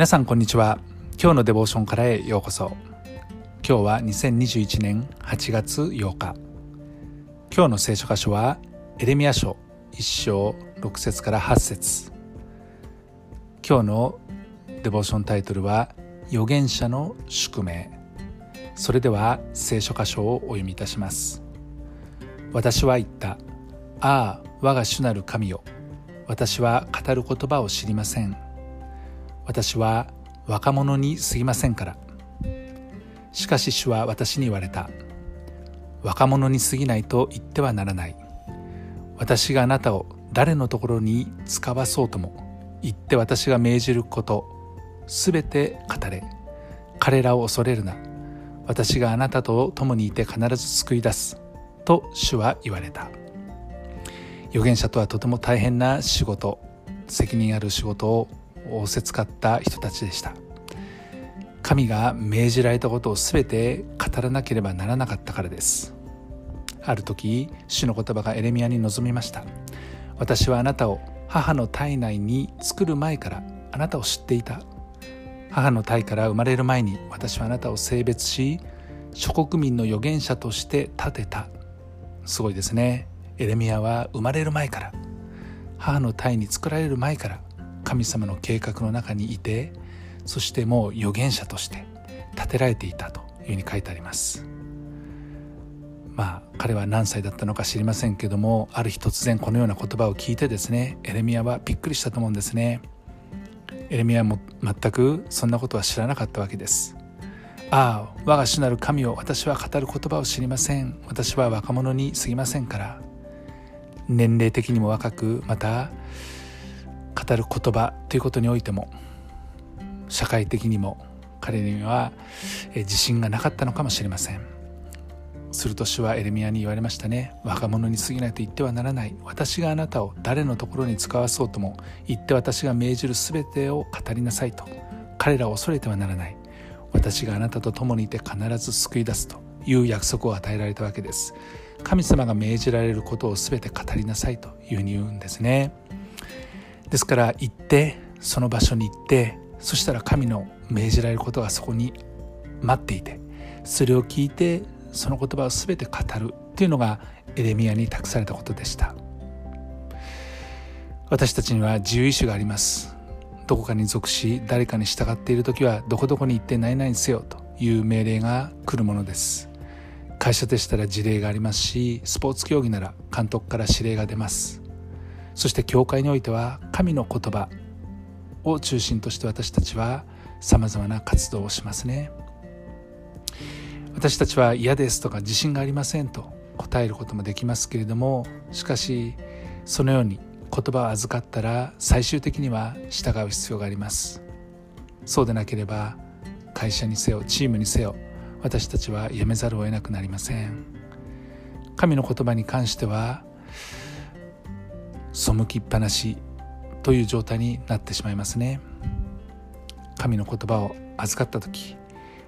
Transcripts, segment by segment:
皆さんこんにちは。今日のデボーションからへようこそ。今日は2021年8月8日。今日の聖書箇所はエレミア書1章6節から8節。今日のデボーションタイトルは預言者の宿命。それでは聖書箇所をお読みいたします。私は言った。ああ我が主なる神よ。私は語る言葉を知りません。私は若者に過ぎませんから。しかし主は私に言われた。若者に過ぎないと言ってはならない。私があなたを誰のところに使わそうとも言って私が命じることすべて語れ。彼らを恐れるな。私があなたと共にいて必ず救い出すと主は言われた。預言者とはとても大変な仕事責任ある仕事をせつかった人たちでした。神が命じられたことを全て語らなければならなかったからです。ある時主の言葉がエレミアに臨みました。私はあなたを母の体内に作る前からあなたを知っていた。母の体から生まれる前に私はあなたを性別し諸国民の預言者として立てた。すごいですね。エレミアは生まれる前から母の体に作られる前から神様の計画の中にいてそしてもう預言者として立てられていたというふうに書いてあります。まあ彼は何歳だったのか知りませんけどもある日突然このような言葉を聞いてですねエレミアはびっくりしたと思うんですね。エレミアも全くそんなことは知らなかったわけです。ああ我が主なる神を私は語る言葉を知りません。私は若者に過ぎませんから。年齢的にも若くまた語る言葉ということにおいても社会的にも彼には自信がなかったのかもしれません。すると主はエレミアに言われましたね。若者に過ぎないと言ってはならない。私があなたを誰のところに使わそうとも言って私が命じる全てを語りなさいと。彼らを恐れてはならない。私があなたと共にいて必ず救い出すと。いう約束を与えられたわけです。神様が命じられることを全て語りなさいというふうに言うんですね。ですから行ってその場所に行ってそしたら神の命じられることがそこに待っていてそれを聞いてその言葉を全て語るというのがエレミアに託されたことでした。私たちには自由意志があります。どこかに属し誰かに従っている時はどこどこに行って何々せよという命令が来るものです。会社でしたら事例がありますしスポーツ競技なら監督から指令が出ます。そして教会においては神の言葉を中心として私たちはさまざまな活動をしますね。私たちは嫌ですとか自信がありませんと答えることもできますけれどもしかしそのように言葉を預かったら最終的には従う必要があります。そうでなければ会社にせよチームにせよ私たちは辞めざるを得なくなりません。神の言葉に関しては背きっぱなしという状態になってしまいますね。神の言葉を預かった時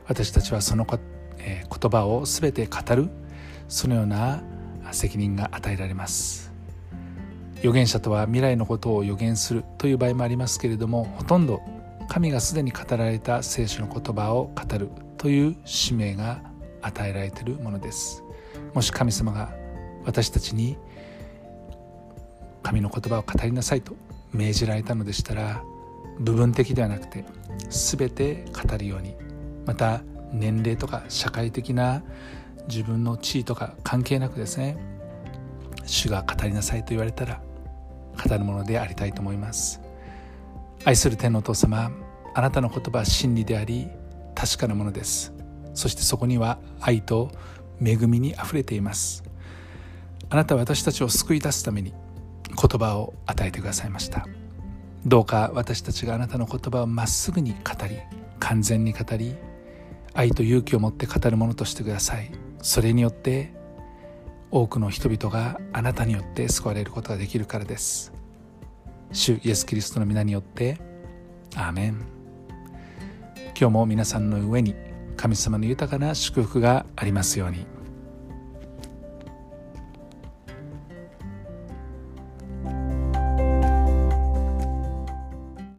私たちはそのえー言葉を全て語るそのような責任が与えられます。預言者とは未来のことを予言するという場合もありますけれどもほとんど神がすでに語られた聖書の言葉を語るという使命が与えられているものです。もし神様が私たちに神の言葉を語りなさいと命じられたのでしたら部分的ではなくて全て語るようにまた年齢とか社会的な自分の地位とか関係なくですね主が語りなさいと言われたら語るものでありたいと思います。愛する天のお父様あなたの言葉は真理であり確かなものです。そしてそこには愛と恵みにあふれています。あなたは私たちを救い出すために言葉を与えてくださいました。どうか私たちがあなたの言葉をまっすぐに語り完全に語り愛と勇気を持って語るものとしてください。それによって多くの人々があなたによって救われることができるからです。主イエス・キリストの皆によってアーメン。今日も皆さんの上に神様の豊かな祝福がありますように。